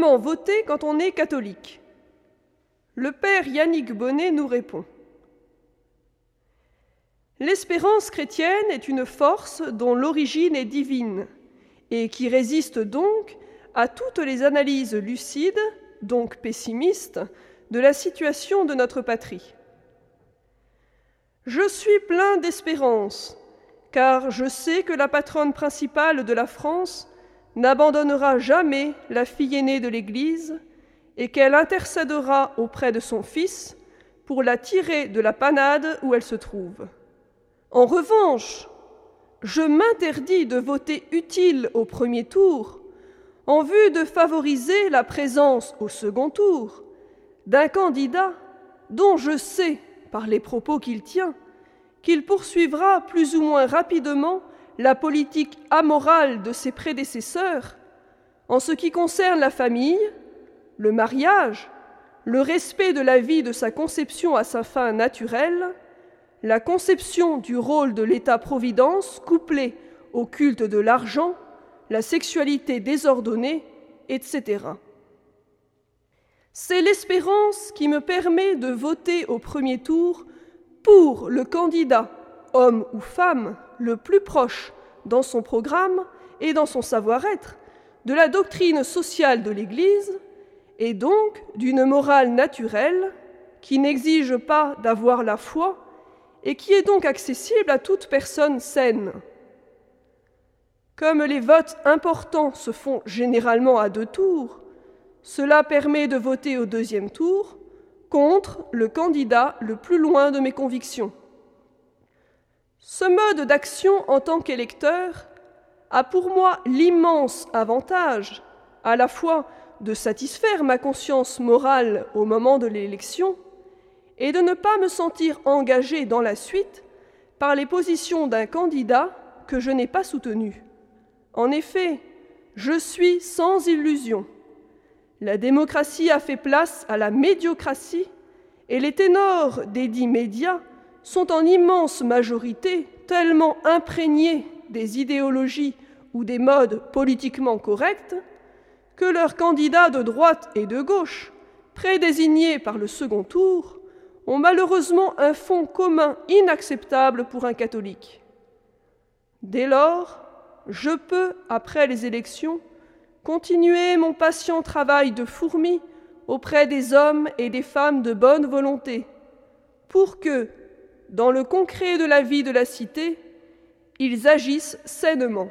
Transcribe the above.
Voter quand on est catholique Le père Yannick Bonnet nous répond. L'espérance chrétienne est une force dont l'origine est divine et qui résiste donc à toutes les analyses lucides, donc pessimistes, de la situation de notre patrie. Je suis plein d'espérance, car je sais que la patronne principale de la France n'abandonnera jamais la fille aînée de l'Église et qu'elle intercédera auprès de son Fils pour la tirer de la panade où elle se trouve. En revanche, je m'interdis de voter utile au premier tour en vue de favoriser la présence au second tour d'un candidat dont je sais, par les propos qu'il tient, qu'il poursuivra plus ou moins rapidement la politique amorale de ses prédécesseurs en ce qui concerne la famille, le mariage, le respect de la vie de sa conception à sa fin naturelle, la conception du rôle de l'État-providence couplé au culte de l'argent, la sexualité désordonnée, etc. C'est l'espérance qui me permet de voter au premier tour pour le candidat, homme ou femme, le plus proche dans son programme et dans son savoir-être de la doctrine sociale de l'Église et donc d'une morale naturelle qui n'exige pas d'avoir la foi et qui est donc accessible à toute personne saine. Comme les votes importants se font généralement à deux tours, cela permet de voter au deuxième tour contre le candidat le plus loin de mes convictions. Ce mode d'action en tant qu'électeur a pour moi l'immense avantage à la fois de satisfaire ma conscience morale au moment de l'élection et de ne pas me sentir engagé dans la suite par les positions d'un candidat que je n'ai pas soutenu. En effet, je suis sans illusion. La démocratie a fait place à la médiocratie et les ténors des dits médias sont en immense majorité tellement imprégnés des idéologies ou des modes politiquement corrects que leurs candidats de droite et de gauche, prédésignés par le second tour, ont malheureusement un fond commun inacceptable pour un catholique. Dès lors, je peux, après les élections, continuer mon patient travail de fourmi auprès des hommes et des femmes de bonne volonté, pour que, dans le concret de la vie de la cité, ils agissent sainement.